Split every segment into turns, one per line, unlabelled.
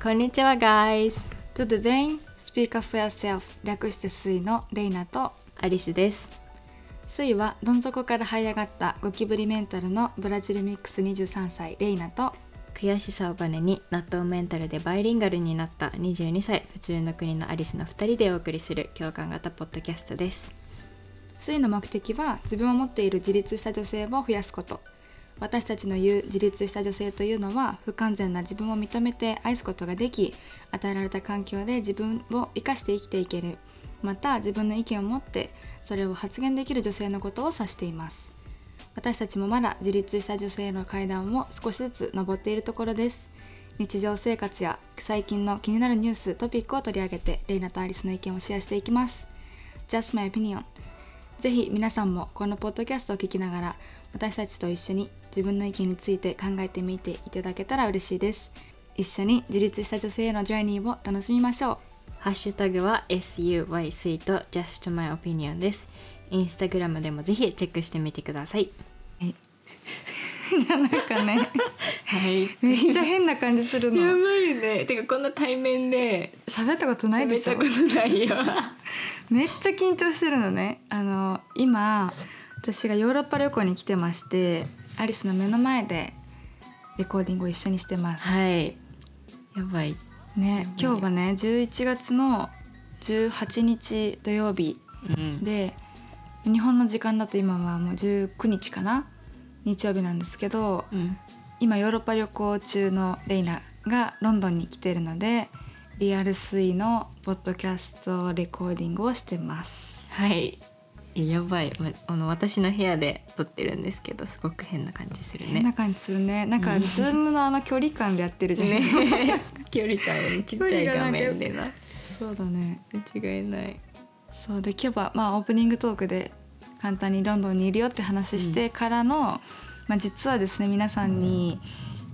こんにちは guys
Tudo bem? Speak for yourself 略してスイのレイナと。
アリスです。
スイはどん底から這い上がったゴキブリメンタルのブラジルミックス23歳レイナと。
悔しさをバネに納豆メンタルでバイリンガルになった22歳普通の国のアリスの2人でお送りする共感型ポッドキャストです。
スイの目的は自分を持っている自立した女性を増やすこと私たちの言う自立した女性というのは不完全な自分を認めて愛すことができ与えられた環境で自分を生かして生きていける。また自分の意見を持ってそれを発言できる女性のことを指しています。私たちもまだ自立した女性の階段を少しずつ登っているところです。日常生活や最近の気になるニューストピックを取り上げてレイナとアリスの意見をシェアしていきます。Just my opinion ぜひ皆さんもこのポッドキャストを聞きながら私たちと一緒に自分の意見について考えてみていただけたら嬉しいです。一緒に自立した女性へのジャーニーを楽しみましょう。
ハッシュタグは SUY スイート Just My Opinion です。インスタグラムでもぜひチェックしてみてください
なんかね。
はい。
めっちゃ変な感じするの。
ばいね。てかこんな対面で
喋ったことないでしょ。
喋ったことないよ。
めっちゃ緊張してるのね。あの今私がヨーロッパ旅行に来てましてアリスの目の前でレコーディングを一緒にしてます、
はい。やばい。
ね今日はね11月の18日土曜日
うん。
で日本の時間だと今はもう19日かな日曜日なんですけど
うん。
今ヨーロッパ旅行中のレイナがロンドンに来てるのでリアル Suy のポッドキャストレコーディングをしてます。
はい。えやばい、ま、あの私の部屋で撮ってるんですけどすごく変な感じするね。
変な感じするね。なんか
うん。
Zoom のあの距離感でやってるじゃん、
ね。距離感ちっちゃい画面でな。
そうだね。
間違いない。
そうで今日はまあオープニングトークで簡単にロンドンにいるよって話してからの、まあ、実はですね皆さんに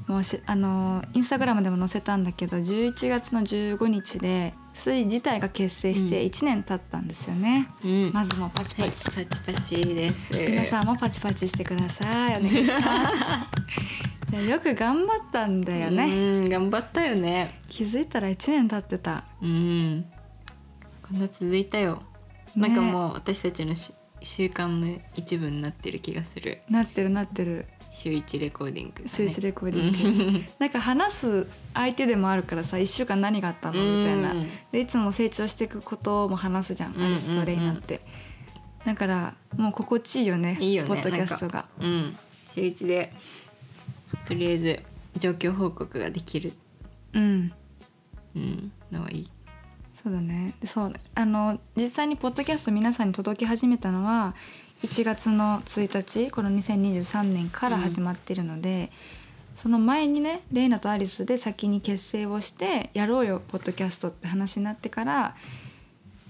もうしあのインスタグラムでも載せたんだけど11月の15日で水自体が結成して1年経ったんですよね、
うん。
まずもうパチ
はい
パチ、
パチパチです。
皆さんもパチパチしてください。お願いします。よく頑張ったんだよね、
うん頑張ったよね。
気づいたら1年経ってた。
うん。こんな続いたよ、
ね
なんかもう私たちのし習慣の一部になってる気がする。
なってるなってる。
週一レコーディング、ね、
週一レコーディング、なんか話す相手でもあるからさ1週間何があったの？みたいな。
うん
でいつも成長していくことも話すじゃん、アリスとレイナって。だからもう心地いいよね
いいよね。
ポッドキャストが。
うん。週一でとりあえず状況報告ができる、
うん。
うん、のはいい
そうだね。でそうあの実際にポッドキャスト皆さんに届き始めたのは1月の1日この2023年から始まってるので、その前にねレイナとアリスで先に結成をしてやろうよポッドキャストって話になってから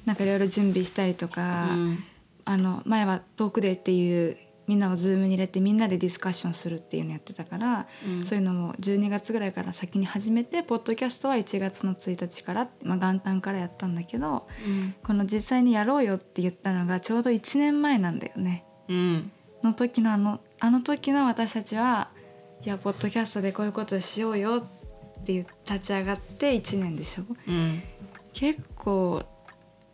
なんかいろいろ準備したりとか、
うん。
あの前はトークデーっていうみんなを Zoom に入れてみんなでディスカッションするっていうのやってたから、
うん。
そういうのも12月ぐらいから先に始めてポッドキャストは1月の1日から、まあ、元旦からやったんだけど
うん。
この実際にやろうよって言ったのがちょうど1年前なんだよね。
うん。
の時のあのあの時の私たちはいやポッドキャストでこういうことしようよって立ち上がって1年でしょ。
うん。
結構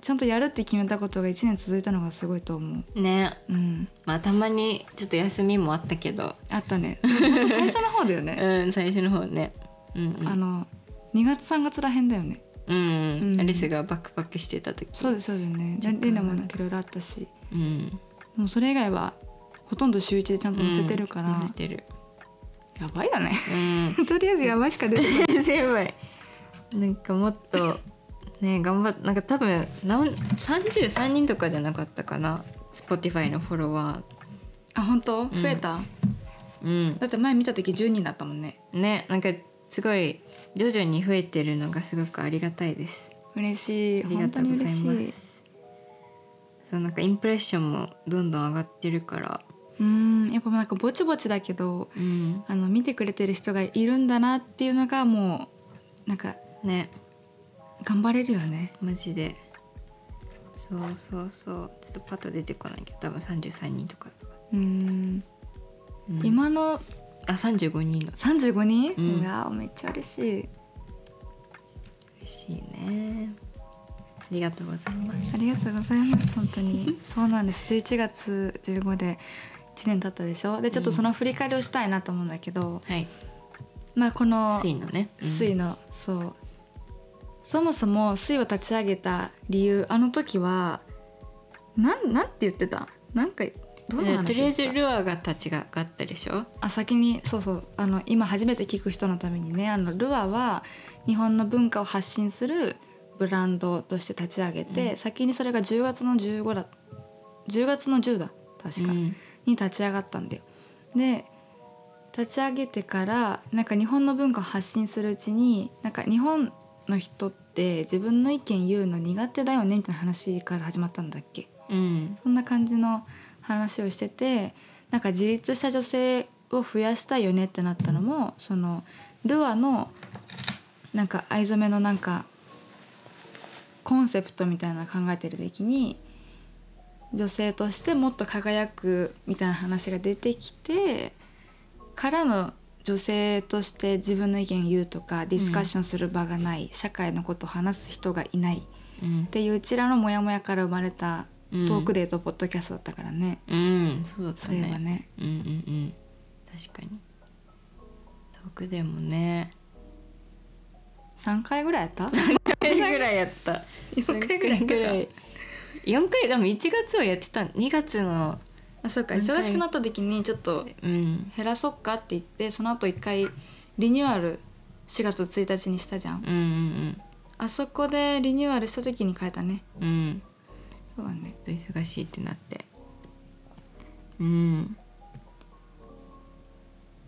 ちゃんとやるって決めたことが1年続いたのがすごいと思う。
ね。
うん。
まあたまにちょっと休みもあったけど。
あったね。最初の方だよね。
うん最初の方ね。うんうん。
あの2月3月らへんだよね。
うん、
うん。
アリスがバックパックしてた時。
そうですそうだよね。レナもなんかいろいろあったし、
うん。
でもそれ以外はほとんど週一でちゃんと載せてるから、
うん載せてる。
やばいよね。
うん。
とりあえずやばいしか出てない。
やばい。なんかもっとね頑張っなんか多分なん33人とかじゃなかったかな Spotify のフォロワ
あ本当？増えた、
ーうん。
だって前見た時10人だったもんね。
ねなんかすごい徐々に増えてるのがすごくありがたいです。
嬉しい。
ありがとうござい
嬉しい。
ますそうなんかインプレッションもどんどん上がってるから。
うん。やっぱなんかぼちぼちだけど
うん。
あの見てくれてる人がいるんだなっていうのがもうなんか
ね
頑張れるよね。
マジで。そうそうそう。ちょっとパッと出てこないけど多分33人とか、
うん。
うん。
今の
あ35人の。
35人、
うん。
うわめっちゃ嬉しい。
嬉しいね。ありがとうございます。
ありがとうございます本当に。そうなんです。11月15で1年経ったでしょ？でちょっとその振り返りをしたいなと思うんだけど、
はい。
まあこの
水のね、うん。
水の、そうそもそも水を立ち上げた理由あの時はなんなんて言ってた？なんかどんな
え
話
とりあえずルアーが立ち上がったでしょ？
あ先にそうそう。あの今初めて聞く人のためにねあのルアは日本の文化を発信するブランドとして立ち上げて、
うん。
先にそれが10月の15だ10月の10だ確か、
うん。
に立ち上がったんだよ。で立ち上げてからなんか日本の文化を発信するうちになんか日本の人って自分の意見言うの苦手だよねみたいな話から始まったんだっけ？
うん。
そんな感じの話をしててなんか自立した女性を増やしたいよねってなったのもそのルアのなんか藍染めのなんかコンセプトみたいなの考えてる時に女性としてもっと輝くみたいな話が出てきてからの女性として自分の意見言うとかディスカッションする場がない、社会のことを話す人がいない
うん。
っていううちらのモヤモヤから生まれた
うん。
トークデートポッドキャストだったからね、
うん。そうだった
そういえば
ね。
ね
うんうんうん。確かに。トークでもね。
3回ぐらいやった
？3回ぐらいやった。
4 回ぐらいやったか。
三回ぐらい。4回でも1月はやってた。2月の
あそうか。忙しくなった時にちょっと
うん。
減らそっかって言ってその後一回リニューアル4月1日にしたじゃん。
うんうん
あそこでリニューアルした時に変えたね。
うんうん。
そうだね。
ちょっと忙しいってなって。うん。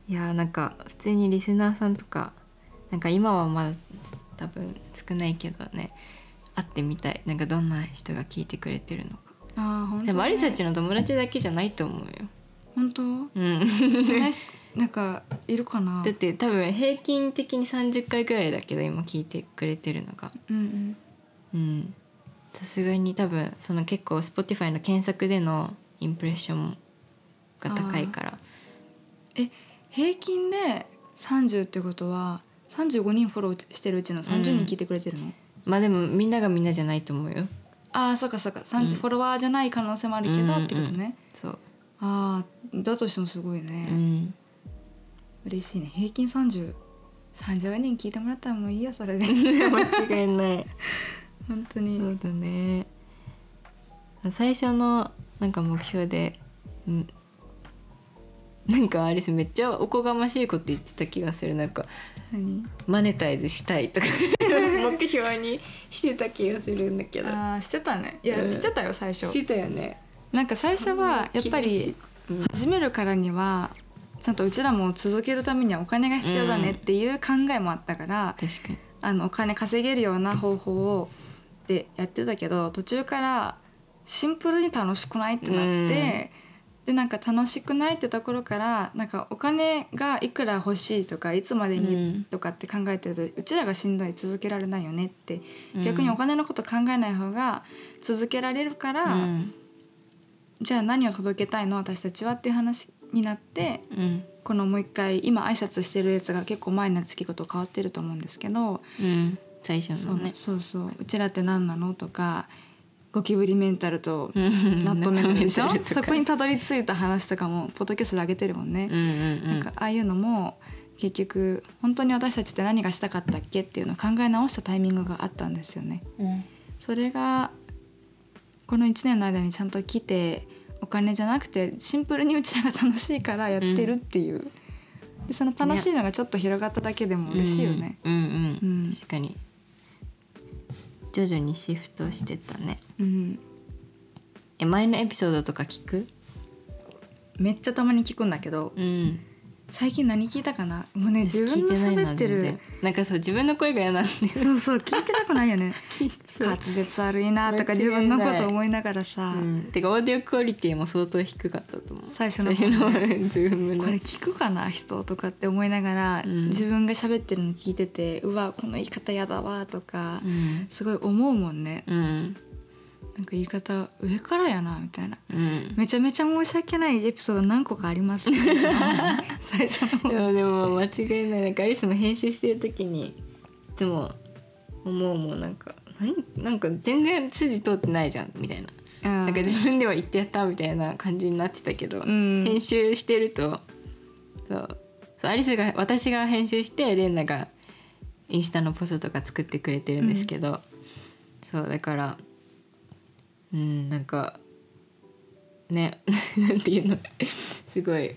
いやーなんか普通にリスナーさんとかなんか今はまだ多分少ないけどね会ってみたい。なんかどんな人が聞いてくれてるのか
ああ本当
でもアリサたちの友達だけじゃないと思うよ。
本当？
うん。
なんかいるかな？
だって多分平均的に30回くらいだけど今聞いてくれてるのが。
うんうん。
うん。さすがに多分その結構 Spotify の検索でのインプレッションが高いから。
平均で30ってことは35人フォローしてるうちの30人聞いてくれてるの、
まあでもみんながみんなじゃないと思うよ
ああそうかそうか。30、
うん。
フォロワーじゃない可能性もあるけど、ってことね。
そう、
ああだとしてもすごいね、
うん、
嬉しいね。平均3030人聞いてもらったらもういいよそれで。
間違いない。
本当に、
そうだね。最初のなんか目標で、うん、なんかアリスめっちゃおこがましいこと言ってた気がする。なんか
何？
マネタイズしたいとか目標にしてた気がするんだけど。
ああしてたね。いや、
うん。
してたよ最初。
してたよね。
なんか最初はやっぱり
うん。
始めるからにはちゃんとうちらも続けるためにはお金が必要だねっていう考えもあったから、
確かに。
あのお金稼げるような方法をでやってたけど途中からシンプルに楽しくないってなって、でなんか楽しくないってところからなんかお金がいくら欲しいとかいつまで
うん
にとかって考えてると、うちらがしんどい続けられないよねって、
うん。
逆にお金のこと考えない方が続けられるから、
うん。
じゃあ何を届けたいの私たちはっていう話になって
うん。
このもう一回今挨拶してるやつが結構前の月こと変わってると思うんですけど、
うん。最初
そう
のね
そうそう。うちらって何なのとかゴキブリメンタルと
うん
ナットメンタルでしょそこにたどり着いた話とかもポッドキャストで上げてるもんね、
うんうんうん。
なんかああいうのも結局本当に私たちって何がしたかったっけっていうのを考え直したタイミングがあったんですよね。
うん。
それがこの1年の間にちゃんと来てお金じゃなくてシンプルにうちらが楽しいからやってるっていう、でその楽しいのがちょっと広がっただけでも嬉しいよね。
うんうん、
うん。
確かに徐々にシフトしてたね。
うん。
え前のエピソードとか聞く？
めっちゃたまに聞くんだけど
うん
最近何聞いたかな？もうね自分の
聞いてない
喋ってる。
なんかそう自分の声が嫌なんで
そうそう聞いてたくない？よね。滑舌悪いなとか自分のこと思いながらさ、
うん、てかオーディオクオリティも相当低かったと思う。
最初の
最初の
これ聞くかな？人とかって思いながら、
うん。
自分が喋ってるの聞いててうわこの言い方やだわとか、
うん。
すごい思うもんね。
うん
なんか言い方上からやなみたいな。
うん。
めちゃめちゃ申し訳ないエピソード何個かあります。ね 最初の方。
でもでも間違いない。なんかアリスも編集してる時にいつも思うもん。なんかなんなんか全然筋通ってないじゃんみたいな。
な
なんか自分では言ってやったみたいな感じになってたけど、
ん。
編集してるとそう。そうアリスが私が編集してレンナがインスタのポストとか作ってくれてるんですけど、そうだからうんなんかね なんていうの？すごい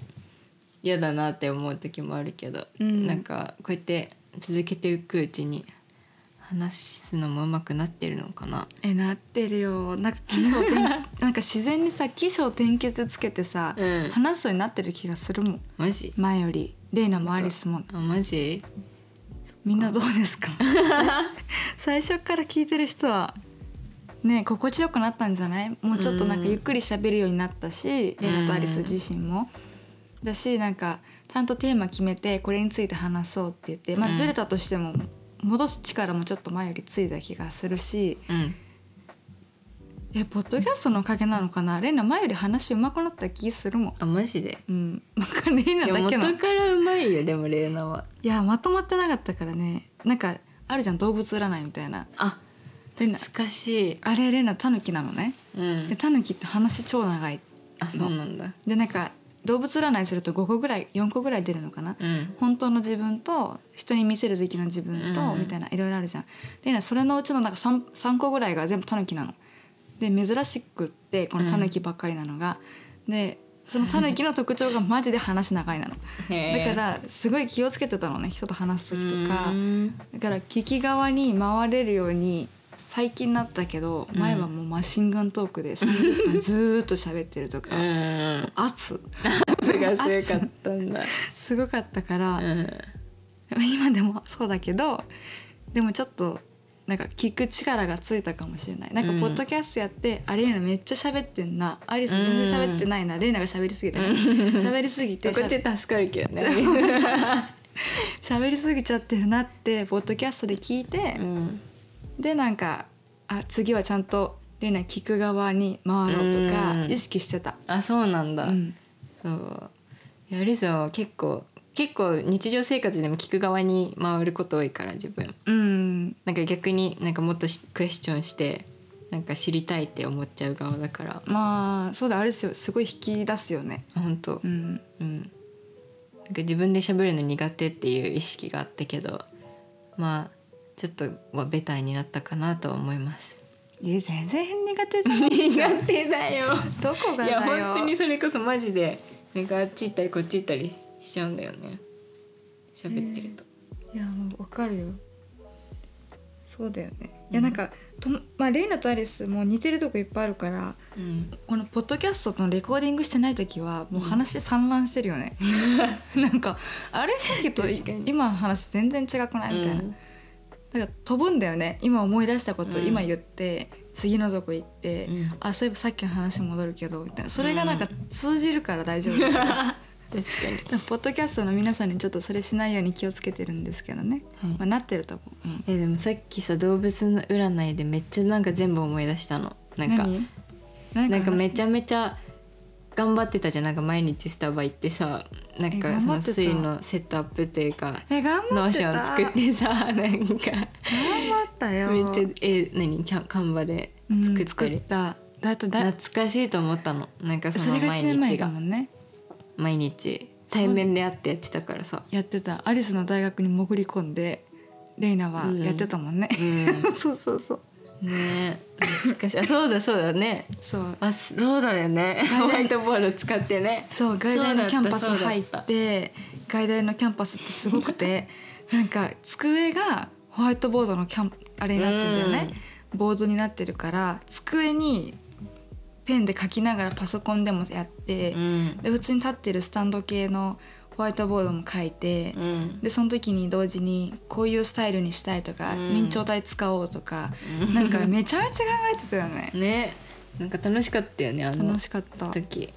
嫌だなって思う時もあるけど、
うん。
なんかこうやって続けていくうちに話すのも上手くなってるのかな？
えなってるよ。なんか起承転 なんか自然にさ起承転結つけてさ、
うん。
話すようになってる気がするもん。
マジ？
前より。レイナもアリスも。
あマジ？
みんなどうですか？最初から聞いてる人はね心地よくなったんじゃない？もうちょっとなんかゆっくり喋るようになったし、レイナとアリス自身も。だしなんかちゃんとテーマ決めてこれについて話そうって言って、まあ、
うん
ずれたとしても戻す力もちょっと前よりついた気がするし
うん。
えポッドキャストのおかげなのかな？レイナ前より話上手くなった気するもん。
あマジで？
うん、なんかレイナだけの。
元からうまいよでもレーナは。い
やまとまってなかったからね。なんかあるじゃん動物占いみたいな。
あ懐かしい。
あれレイナタヌキなのね。
うん。
でタヌキって話超長い
あそうなんだ。
でなんか動物占いすると5個ぐらい4個ぐらい出るのかな、
うん。
本当の自分と人に見せる時の自分と、
うん
みたいないろいろあるじゃん。レイナそれのうちのなんか 3, 3個ぐらいが全部タヌキなの。で珍しくってこのタヌキばっかりなのが、でそのタヌキの特徴がマジで話長いなの。だからすごい気をつけてたのね人と話す時とか。だから聞き側に回れるように最近なったけど
うん。
前はもうマシンガントークで30分ずーっと喋ってるとか、
うん。
圧。
圧が強かったんだ。
すごかったから、
うん。
今でもそうだけどでもちょっとなんか聞く力がついたかもしれない。なんか
うん。
ポッドキャストやって、あレイナめっちゃ喋ってんな。アリス全然喋ってないな、レイナが喋りすぎた。喋りすぎて
こっち助かるけどね。
喋りすぎちゃってるなってポッドキャストで聞いて、
うん
でなんかあ次はちゃんとレイナ聞く側に回ろうとか
うん。
意識してた。
あそうなんだ。
うん。
そう。いやリさんは結構。結構日常生活でも聞く側に回ること多いから自分。
うん。
なんか逆になんかもっとしクエスチョンしてなんか知りたいって思っちゃう側だから。
まあそうだあれですよ。すごい引き出すよね。
本当。
うん。
うん、なんか自分で喋るの苦手っていう意識があったけどまあちょっとはベターになったかなと思います。
いや全然苦手じゃん
苦手だよ。
どこが
い
だよ
や本当にそれこそマジでなんかあっち行ったりこっち行ったりしちゃうんだよね。喋ってると。
いやもうわかるよそうだよねいやなんかとまあレイナとアリスも似てるとこいっぱいあるから
うん。
このポッドキャストのレコーディングしてない時はもう話散乱してるよね、なんかあれさっきと今の話全然違くない？みたいな、
うん
だから飛ぶんだよね。今思い出したこと
うん。
今言って、次のとこ行って、
うん。
あそういえばさっきの話戻るけどみたいな。それがなんか通じるから大丈夫、
確かに。
でもポッドキャストの皆さんにちょっとそれしないように気をつけてるんですけどね、
はい。
まあ、なってると思う、うん
えでもさっきさ動物の占いでめっちゃなんか全部思い出したの。なんかなんかめち
ゃ
ゃめちゃ頑張ってたじゃん。なんか毎日スタバ行ってさなん
え
かその
頑張ってた。
水のセットアップっていうか
え頑張
Notion 作ってさ なんか。
頑張ったよ。
めっちゃえ何？キャン Canva で
うん
作ってる、
作った。だってだ
懐かしいと思ったの。なんかその毎
1年前
日が
ね。
毎日対面で会ってやってたからさ。
やってた。アリスの大学に潜り込んでレイナはやってたもんね、
うん。
そうそうそう
ね懐かしい。あそうだそうだね。
そう。
あそうだよね。
外
ホワイトボード使ってね。
そう外大のキャンパス入って外大のキャンパスってすごくてなんか机がホワイトボードのキャンあれになってんだよね、ボードになってるから机にペンで書きながらパソコンでもやって、
うん。
で普通に立ってるスタンド系のホワイトボードも書いて、
うん。
でその時に同時にこういうスタイルにしたいとか、
うん。
明朝体使おうとか、
うん。
なんかめちゃめちゃ考えてたよね。
ねなんか楽しかったよねあの
楽しかった。
時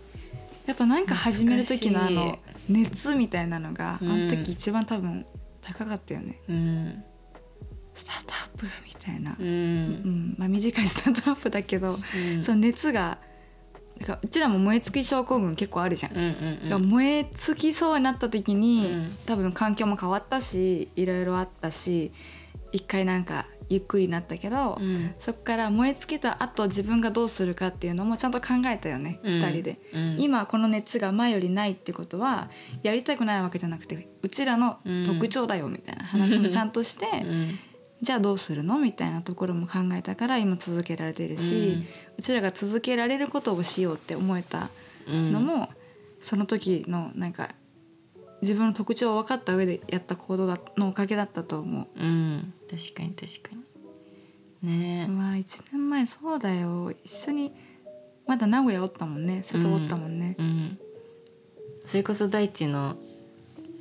やっぱなんか始める時のあ
懐
の
か
熱みたいなのが、
うん。
あの時一番多分高かったよね。
うん。
スタートアップみたいな、
う
うん
ん。
まあ、短いスタートアップだけど、
うん。
その熱がなんかうちらも燃え尽き症候群結構あるじゃ
ん。
だから燃え尽きそうになった時に、
うん。
多分環境も変わったしいろいろあったし一回なんかゆっくりになったけど、
うん。
そこから燃え尽きた後自分がどうするかっていうのもちゃんと考えたよね、
うん。
2人で。
うん。
今この熱が前よりないってことはやりたくないわけじゃなくてうちらの特徴だよみたいな話もちゃんとして、
うん
じゃあどうするの？みたいなところも考えたから今続けられてるし、うちらが続けられることをしようって思えた
うん。
のも、その時のなんか自分の特徴を分かった上でやった行動だのおかげだったと思
う。ん。確かに確かに。ね。
う。うわ1年前そうだよ。一緒にまだ名古屋おったもんね。瀬戸おったもんね。
うん。それこそ大地の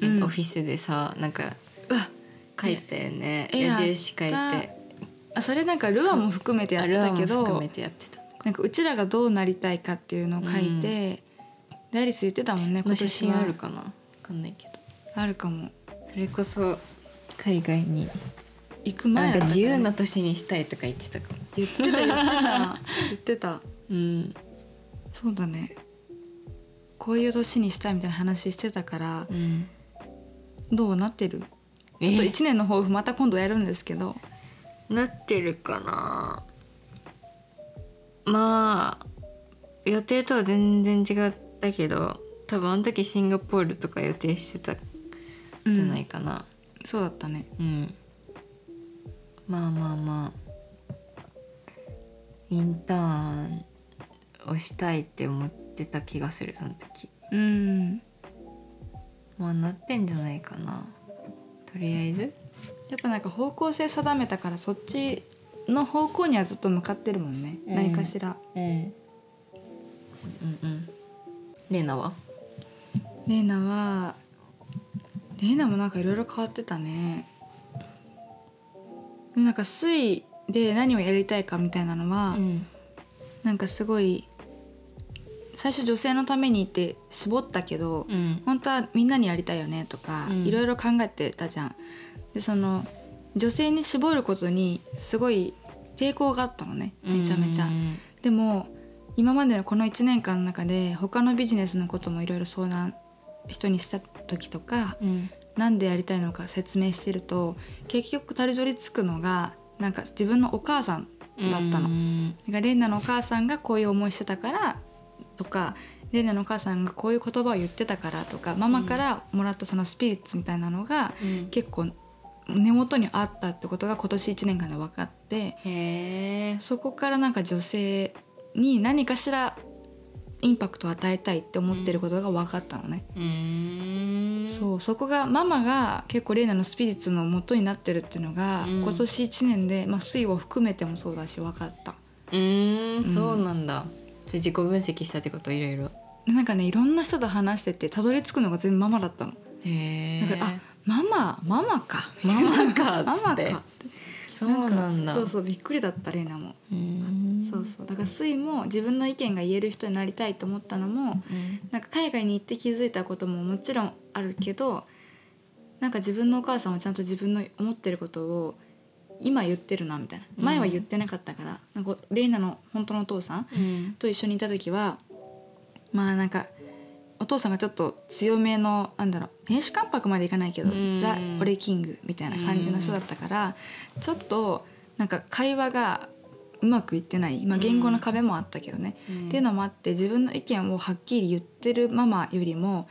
うん。
オフィスでさ、なんか
うわ
書いたよね
え
矢印書いて。
あそれなんかルアーも含めてやってたけ
あルアーも含
ど
めてやってた。
なんかうちらがどうなりたいかっていうのを書いて、でアリス言ってたもんね
この写真
は
あるかな？わかんないけど。
あるかも。
それこそ海外に
行く前だった
自由な年にしたいとか言ってたかも。
言ってた言ってた。言ってた。
うん。
そうだね。こういう年にしたいみたいな話してたから
うん。
どうなってる？
え
ちょっと1年の抱負また今度やるんですけど。
なってるかな。まあ予定とは全然違ったけど多分あの時シンガポールとか予定してたん
うん。
じゃないかな。
そうだったね。
うん、まあまあまあ。インターンをしたいって思ってた気がするその時。
うん。
まあなってんじゃないかなとりあえず。
やっぱなんか方向性定めたからそっちの方向にはずっと向かってるもんね、
うん。
何かしら。
うん。うんうん。レナは？
レイナはレイナもなんかいろいろ変わってたね。でもなんか水で何をやりたいかみたいなのは、
ん。
なんかすごい最初女性のためにって絞ったけど、
うん
本当はみんなにやりたいよねとか
うん
いろいろ考えてたじゃん。でその女性に絞ることにすごい抵抗があったのねめちゃめちゃ。
うん
でも今までのこの1年間の中で他のビジネスのこともいろいろ相談人にした時とか
うん
なんでやりたいのか説明してると結局たどり着くのがなんか自分のお母さんだったの。
うん
なんかレイナのお母さんがこういう思いしてたからとかレイナのお母さんがこういう言葉を言ってたからとかママからもらったそのスピリッツみたいなのが
うん。
結構根元にあったってことが今年1年間で分かって
へえ。
そこからなんか女性に何かしらインパクトを与えたいって思ってることが分かったのね。
うん。
そうそこがママが結構レイナのスピリッツの元になってるっていうのが、
うん。
今年1年で、まあ、水を含めてもそうだし分かった。
うん
うん。
そうなんだ自己分析したってこと？いろいろ。
でなんかねいろんな人と話しててたどり着くのが全部ママだったの。
へ
だからあママママか。
ママか
ママか。
そうなんだ。
かそうそうびっくりだったレイナも、
うん。
そうそう。だからスイも自分の意見が言える人になりたいと思ったのも
うん。
なんか海外に行って気づいたことももちろんあるけどなんか自分のお母さんはちゃんと自分の思ってることを今言ってるなみたいな。
うん。
前は言ってなかったから、なんかレイナの本当のお父さん
うん。
と一緒にいた時はまあなんかお父さんがちょっと強めのなんだろう亭主関白までいかないけど、
うん。
ザ・俺キングみたいな感じの人だったから、ちょっとなんか会話がうまくいってない、まあ、言語の壁もあったけどね、
うん。
っていうのもあって自分の意見をはっきり言ってるママよりも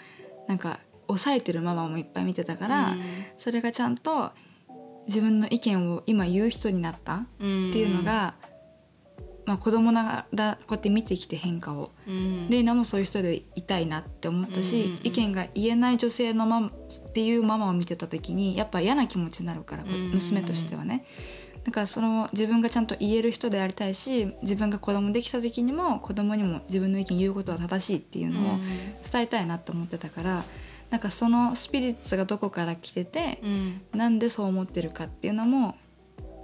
なんか抑えてるママもいっぱい見てたから、
うん。
それがちゃんと自分の意見を今言う人になったっ
うん。
ていうのが、まあ、子供ながらこうやって見てきて変化を。
うん。
レイナもそういう人でいたいなって思ったし、
うんうんうん。
意見が言えない女性のママっていうママを見てた時にやっぱ嫌な気持ちになるから、こう
うんうんうん。
娘としてはね。だからその自分がちゃんと言える人でありたいし自分が子供できた時にも子供にも自分の意見言うことは正しいっていうのを伝えたいなと思ってたからなんかそのスピリッツがどこから来てて、
うん。
なんでそう思ってるかっていうのも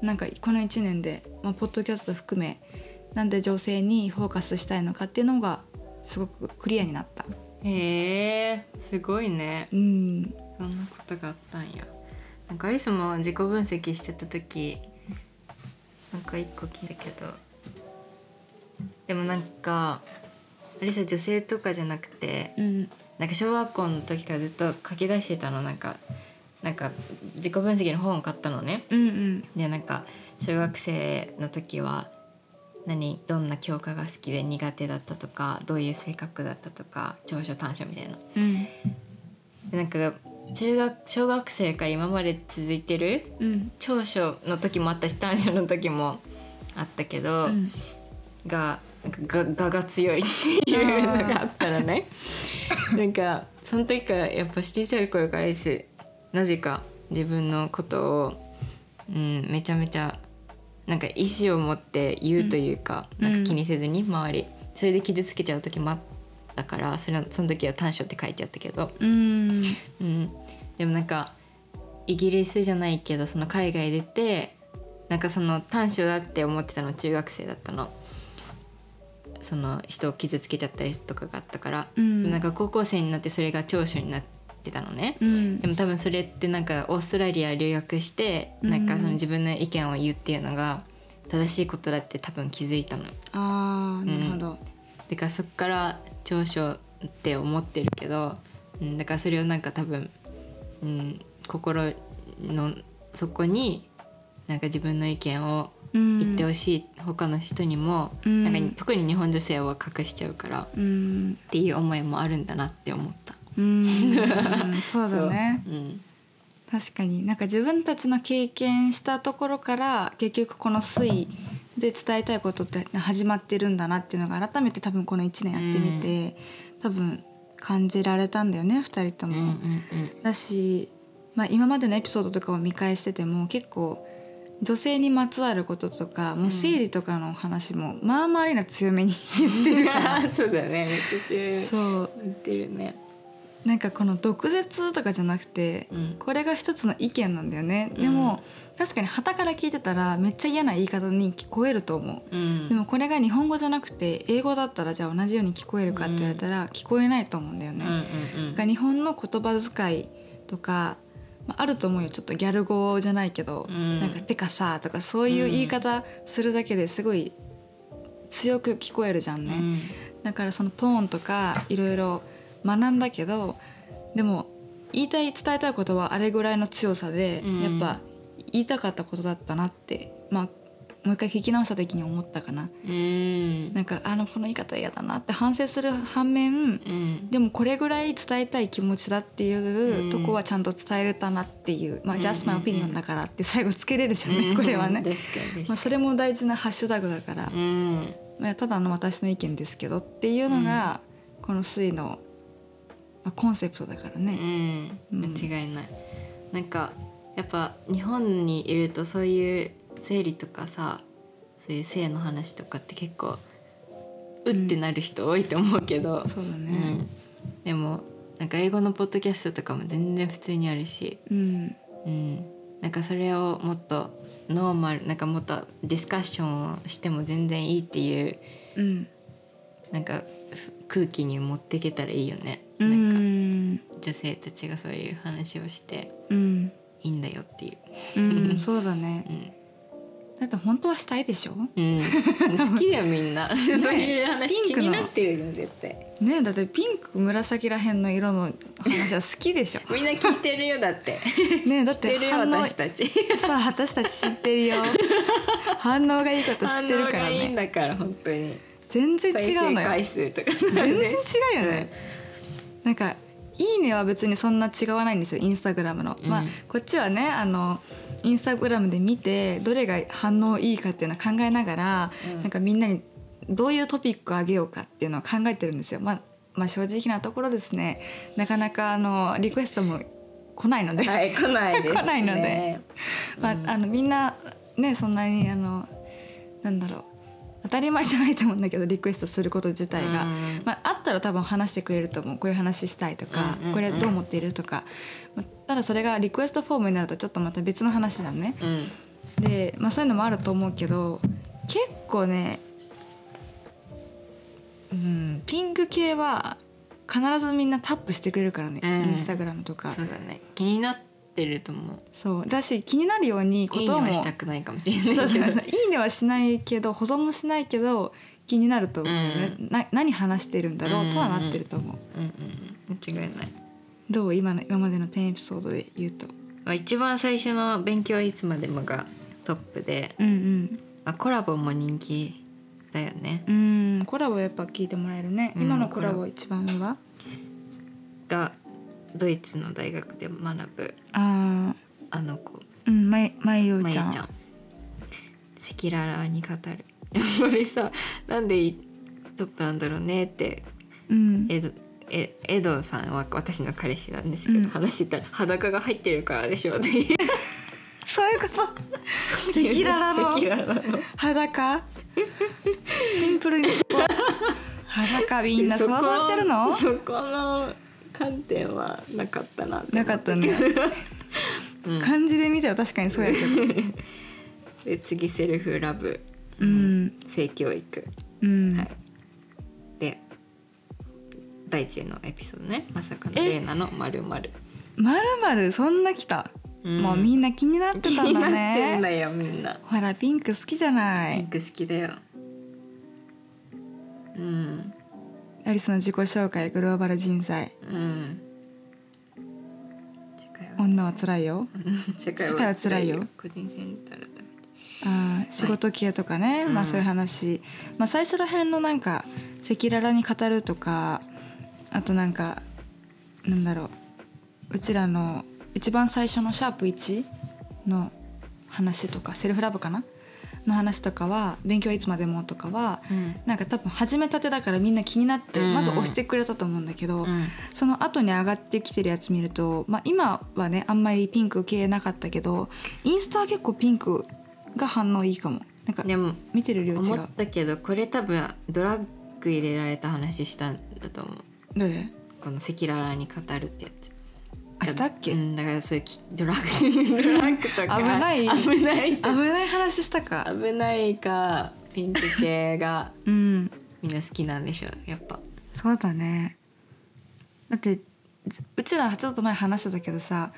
なんかこの1年で、まあ、ポッドキャスト含めなんで女性にフォーカスしたいのかっていうのがすごくクリアになった。
へえすごいね。
うん、
そんなことがあったんや。なんかアリスも自己分析してた時なんか一個聞いたけどでもなんかアリスは女性とかじゃなくて
うん、
なんか小学校の時からずっと書き出してたの。なんかなんか自己分析の本を買ったのね。
うんうん。
でなんか小学生の時は何どんな教科が好きで苦手だったとかどういう性格だったとか長所短所みたいな。
うん。
でなんか中学小学生から今まで続いてる
うん。
長所の時もあったし短所の時もあったけど、
うん。
がががが強いっていうのがあったのね。なんかその時からやっぱ小さい頃からです。なぜか自分のことを、うん、めちゃめちゃなんか意思を持って言うというか、
うん。
なんか気にせずに周り。それで傷つけちゃう時もあったからそれはその時は短所って書いてあったけど、
うん。
うん、でもなんかイギリスじゃないけどその海外出てなんかその短所だって思ってたの中学生だったのその人を傷つけちゃったりとかがあったから、
うん。
なんか高校生になってそれが長所になってたのね、
うん。
でも多分それってなんかオーストラリア留学して
うん。
なんかその自分の意見を言うっていうのが正しいことだって多分気づいたの。
ああなるほど。
だからそっから長所って思ってるけど、うん、だからそれをなんか多分、うん、心の底になんか自分の意見を
うん
言ってほしい、他の人にも、
うん。
なんか特に日本女性は隠しちゃうからっ
うん。
ていう思いもあるんだなって思った。
うん。そうだね。
そう。うん。
確かに。なんか自分たちの経験したところから結局この推移で伝えたいことって始まってるんだなっていうのが改めて多分この1年やってみて、多分感じられたんだよね2人と
うんうん
も。だし、まあ、今までのエピソードとかを見返してても結構女性にまつわることとかもう生理とかの話も、まあまありな強めに言ってるから。
う んそうだね。めっちゃ強い。
そう。
言ってるね。
なんかこの毒舌とかじゃなくて、
うん。
これが一つの意見なんだよね、でも確かに旗から聞いてたらめっちゃ嫌な言い方に聞こえると思う、
うん。
でもこれが日本語じゃなくて英語だったらじゃあ同じように聞こえるかって言われたら聞こえないと思うんだよね、
うんうん
日本の言葉遣いとか、まあ、あると思うよ。ちょっとギャル語じゃないけど、
うん。
なんか「てかさ」とかそういう言い方するだけですごい強く聞こえるじゃんね、
うん。
だからそのトーンとかいろいろ学んだけどでも言いたい伝えたいことはあれぐらいの強さで、
うん。
やっぱ言いたかったことだったなって。まあもう一回聞き直した時に思ったかな。
うん。
なんかあのこの言い方嫌だなって反省する反面
うん。
でもこれぐらい伝えたい気持ちだっていう
うん。
とこはちゃんと伝えれたなっていう、まあ、
うん。
Just my opinion だからって最後つけれるじゃんね、これはね。まあ、それも大事なハッシュタグだから、
うん。
まあ、ただの私の意見ですけどっていうのが、この水の、まあ、コンセプトだから
う
ね。
ん。
うん。
間違いない、なんかやっぱ日本にいるとそういう生理とかさそういう性の話とかって結構うってなる人多いと思うけど、
そうだ
う
ね。
ん。でもなんか英語のポッドキャストとかも全然普通にあるし、
うん、
うん、なんかそれをもっとノーマルなんかもっとディスカッションをしても全然いいっていう
うん、
なんかふ空気に持っていけたらいいよね、
う
なんか
ん、
女性たちがそういう話をして
うん、
いいんだよっていう、
うん、そうだね。
う。ん
だって本当はしたいでしょ？
うん、好きだよみんな、そういう話気
ピンクの。
になってるよ絶対。
ねだってピンク紫らへんの色の話は好きでしょ？
みんな聞いてるよだって。
ねだっ
知っててるよ
反応
私たち。
さあ私たち知ってるよ。反応がいいこと知ってるから
がいいん
ね
だから本当に。
全然違うのよ。
回数とか。
全然違うよね、なんか「いいね」は別にそんな違わないんですよインスタグラムの、
うん。
まあこっちはねあのインスタグラムで見てどれが反応いいかっていうのを考えながら、
うん。
なんかみんなにどういうトピックをあげようかっていうのを考えてるんですよ、まあ、まあ正直なところですね。なかなかあのリクエストも来ないので、
はい来ないです、ね、
来ないので。まあ、あのみんなねそんなにあのなんだろう。当たり前じゃないと思うんだけどリクエストすること自体が、
うん。
まあ、あったら多分話してくれると思う。こういう話したいとか、
うんうんうん。
これどう思っているとか、まあ、ただそれがリクエストフォームになるとちょっとまた別の話だね。
うん。
で、まあ、そういうのもあると思うけど結構ね、うん、ピンク系は必ずみんなタップしてくれるからね、
うん。
インスタグラムとか。
そうだね。気になってると思う。
そう。だし気になるように
い
ことも
いねはしたくないかもしれない
いいねはしないけど保存もしないけど気になると思うね、な何話してるんだろうとはなってると思う、
うんうんうん。間違いない
どう今の今までの10エピソードで言うと？
まあ、一番最初の「勉強いつまでも」がトップで、
うん
まあ、コラボも人気だよね。
うんうんコラボやっぱ聞いてもらえるね、
うん
今のコラボ一番上は？
がドイツの大学で学ぶ
あ
あの子。
ーうんまいまいよちゃん。
赤裸々に語る。これさなんでトップなんだろうねって
うん。
エドえエドさんは私の彼氏なんですけど、
うん。
話してたら裸が入ってるからでしょって
そういうこと？赤裸々
赤
の
裸々の。
裸？シンプルにそこ？裸みんな想像してるの？
そこの観点はなかったな
なかったね。
うん。
漢字で見たら確かにそうやけど。
で次セルフラブ、
うん。
性教育、
うん、
はい、で大地のエピソードね。まさかの
え？
レーナのまるまる
まるまるそんな来た、
うん。
もうみんな気になってたんだ
気になってんだ
ね
よみんな。
ほらピンク好きじゃない。
ピンク好きだよ。うん。
アリスの自己紹介グローバル人材。
うん。
女は辛いよ。
社
社会は辛いよ。
個人センターだ
あー仕事系とかね、
うん
まあそういう話、まあ最初ら辺のなんか赤裸々に語るとかあとなんかなんだろう。うちらの一番最初のシャープ1の話とかセルフラブかな？の話とかは「勉強はいつまでも」とかは
うん。
なんか多分始めたてだからみんな気になって
うん。
まず押してくれたと思うんだけど、
うん。
その後に上がってきてるやつ見ると、まあ、今はねあんまりピンク系なかったけどインスタは結構ピンクが反応いいかも。なんか
でも
見てる量違う。
思ったけどこれ多分ドラッグ入れられた話したんだと思う
どれ？
この赤裸々に語るってやつ。
あしたっけ、
うん、だからそういうきドラッグ ドラッグとか。
危ない。
危ない。
危ない話したか。
危ないかピンク系が。
うん。
みんな好きなんでしょやっぱ。
そうだね。だってうちらちょっと前話してたけどさ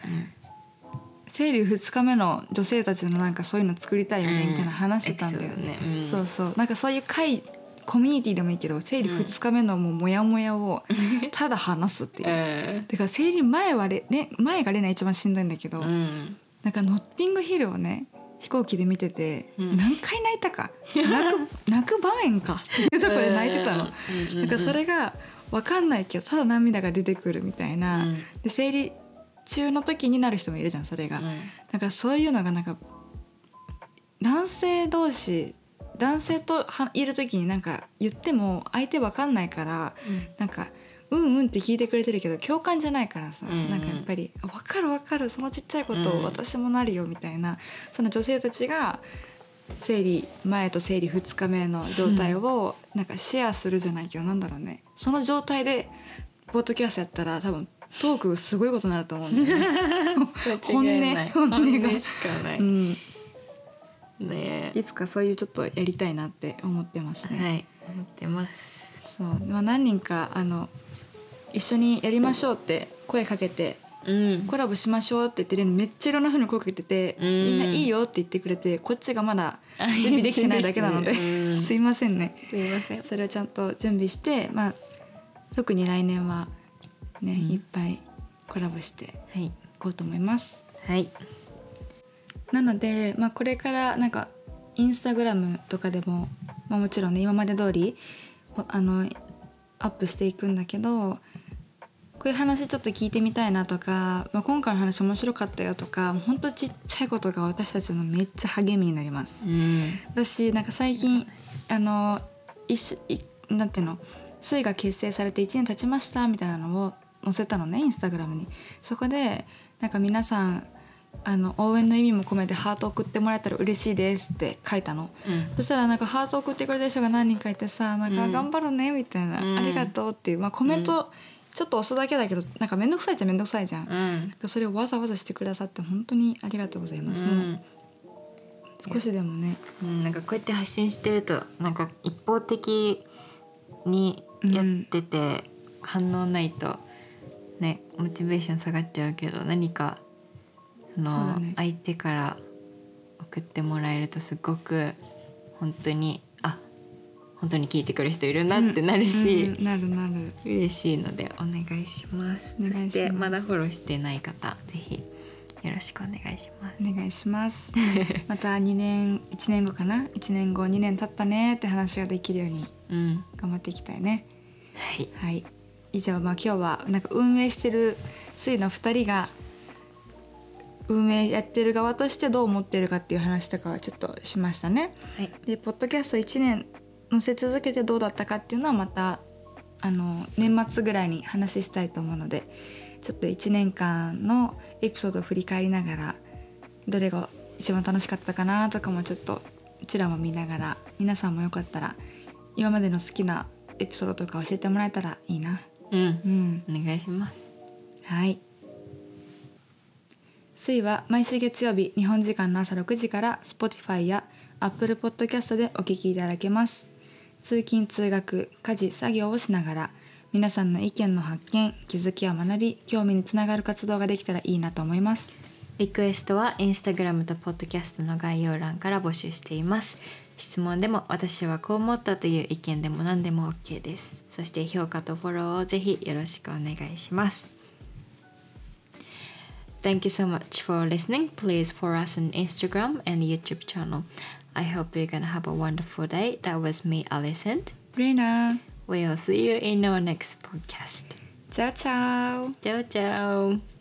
生理2日目の女性たちのなんかそういうの作りたいよね、
うん。
みたいな話してたんだよ
エピソードね。うん。
そうそう。なんかそういう会コミュニティでもいいけど生理2日目のもうモヤモヤを ただ話すっていう、
え
だから生理前はレレ前がレナ一番しんどいんだけど、
うん。
なんかノッティングヒルをね飛行機で見てて、
うん。
何回泣いたか？泣く 泣く場面か？っていうところで泣いてたの。
うん
なんかそれが分かんないけどただ涙が出てくるみたいな、
うん。
で生理中の時になる人もいるじゃんそれが、
うん。
だからそういうのがなんか男性同士男性とはいる時になんか言っても相手分かんないからなんかうんうんって聞いてくれてるけど共感じゃないからさ、
うんうん。
なんかやっぱり分かる分かるそのちっちゃいこと
うん。
私もなるよみたいな、その女性たちが生理前と生理2日目の状態をなんかシェアするじゃないけどなんだろうね。その状態でポッドキャストやったら多分トークすごいことになると思うんだよね。本音
本
本音が。
音しかない、
うん、
ね。
いつかそういうちょっとやりたいなって思ってますね。
はい。思ってます。
そう。まあ、何人かあの一緒にやりましょうって声かけて
うん。
コラボしましょうって言ってるのめっちゃいろんなふうに声かけてて、
うん。
みんないいよって言ってくれてこっちがまだ準備できてないだけなので
うん。
すいませんね。
すいません。
それをちゃんと準備して、まあ、特に来年はね、
うん。
いっぱいコラボしていこうと思います。
はい
なので、まあ、これからなんかインスタグラムとかでも、まあ、もちろんね今まで通りほあのアップしていくんだけどこういう話ちょっと聞いてみたいなとか、まあ、今回の話面白かったよとかほんとちっちゃいことが私たちのめっちゃ励みになります。
うん。
私なんか最近あの一緒いなんていうの水が結成されて1年経ちましたみたいなのを載せたのねインスタグラムに。そこでなんか皆さんあの応援の意味も込めてハート送ってもらえたら嬉しいですって書いたの。
うん。
そしたらなんかハート送ってくれた人が何人かいてさなんか
うん
頑張るねみたいな、
うん。
ありがとうっていう、まあ、コメントちょっと押すだけだけどなんか面倒くさいっちゃ面倒くさいじゃん、
うん。
それをわざわざしてくださって本当にありがとうございます、少しでもね。
うん、なんかこうやって発信してるとなんか一方的にやってて、反応ないとねモチベーション下がっちゃうけど何かの
だね。
相手から送ってもらえるとすごく本当にあ本当に聞いてくる人いるなってなるし、
うんなるなる。
嬉しいのでお願いします。そしてまだフォローしてない方ぜひよろしくお願いします。
お願いします。また2年1年後かな？1年後2年経ったねって話ができるように
うん。
頑張っていきたいね。
はい。
はい。以上まあ今日はなんか運営してる水の2人が運営やってる側としてどう思ってるかっていう話とかはちょっとしましたね。
はい。
でポッドキャスト1年載せ続けてどうだったかっていうのはまたあの年末ぐらいに話したいと思うのでちょっと1年間のエピソードを振り返りながらどれが一番楽しかったかなとかもちょっとうちらも見ながら皆さんもよかったら今までの好きなエピソードとか教えてもらえたらいいな。
うん。
うん。
お願いします。
はい水は毎週月曜日日本時間の朝6時から Spotify や Apple Podcast でお聞きいただけます。通勤通学家事作業をしながら皆さんの意見の発見気づきや学び興味につながる活動ができたらいいなと思います。
リクエストはインスタグラムとポッドキャストの概要欄から募集しています。質問でも私はこう思ったという意見でも何でも OK です。そして評価とフォローをぜひよろしくお願いします。Thank you so much for listening. Please follow us on Instagram and YouTube channel. I hope you're gonna have a wonderful day. That was me,
Alison. Rina.
We'll see you in our next podcast.
Ciao, ciao.
Ciao, ciao.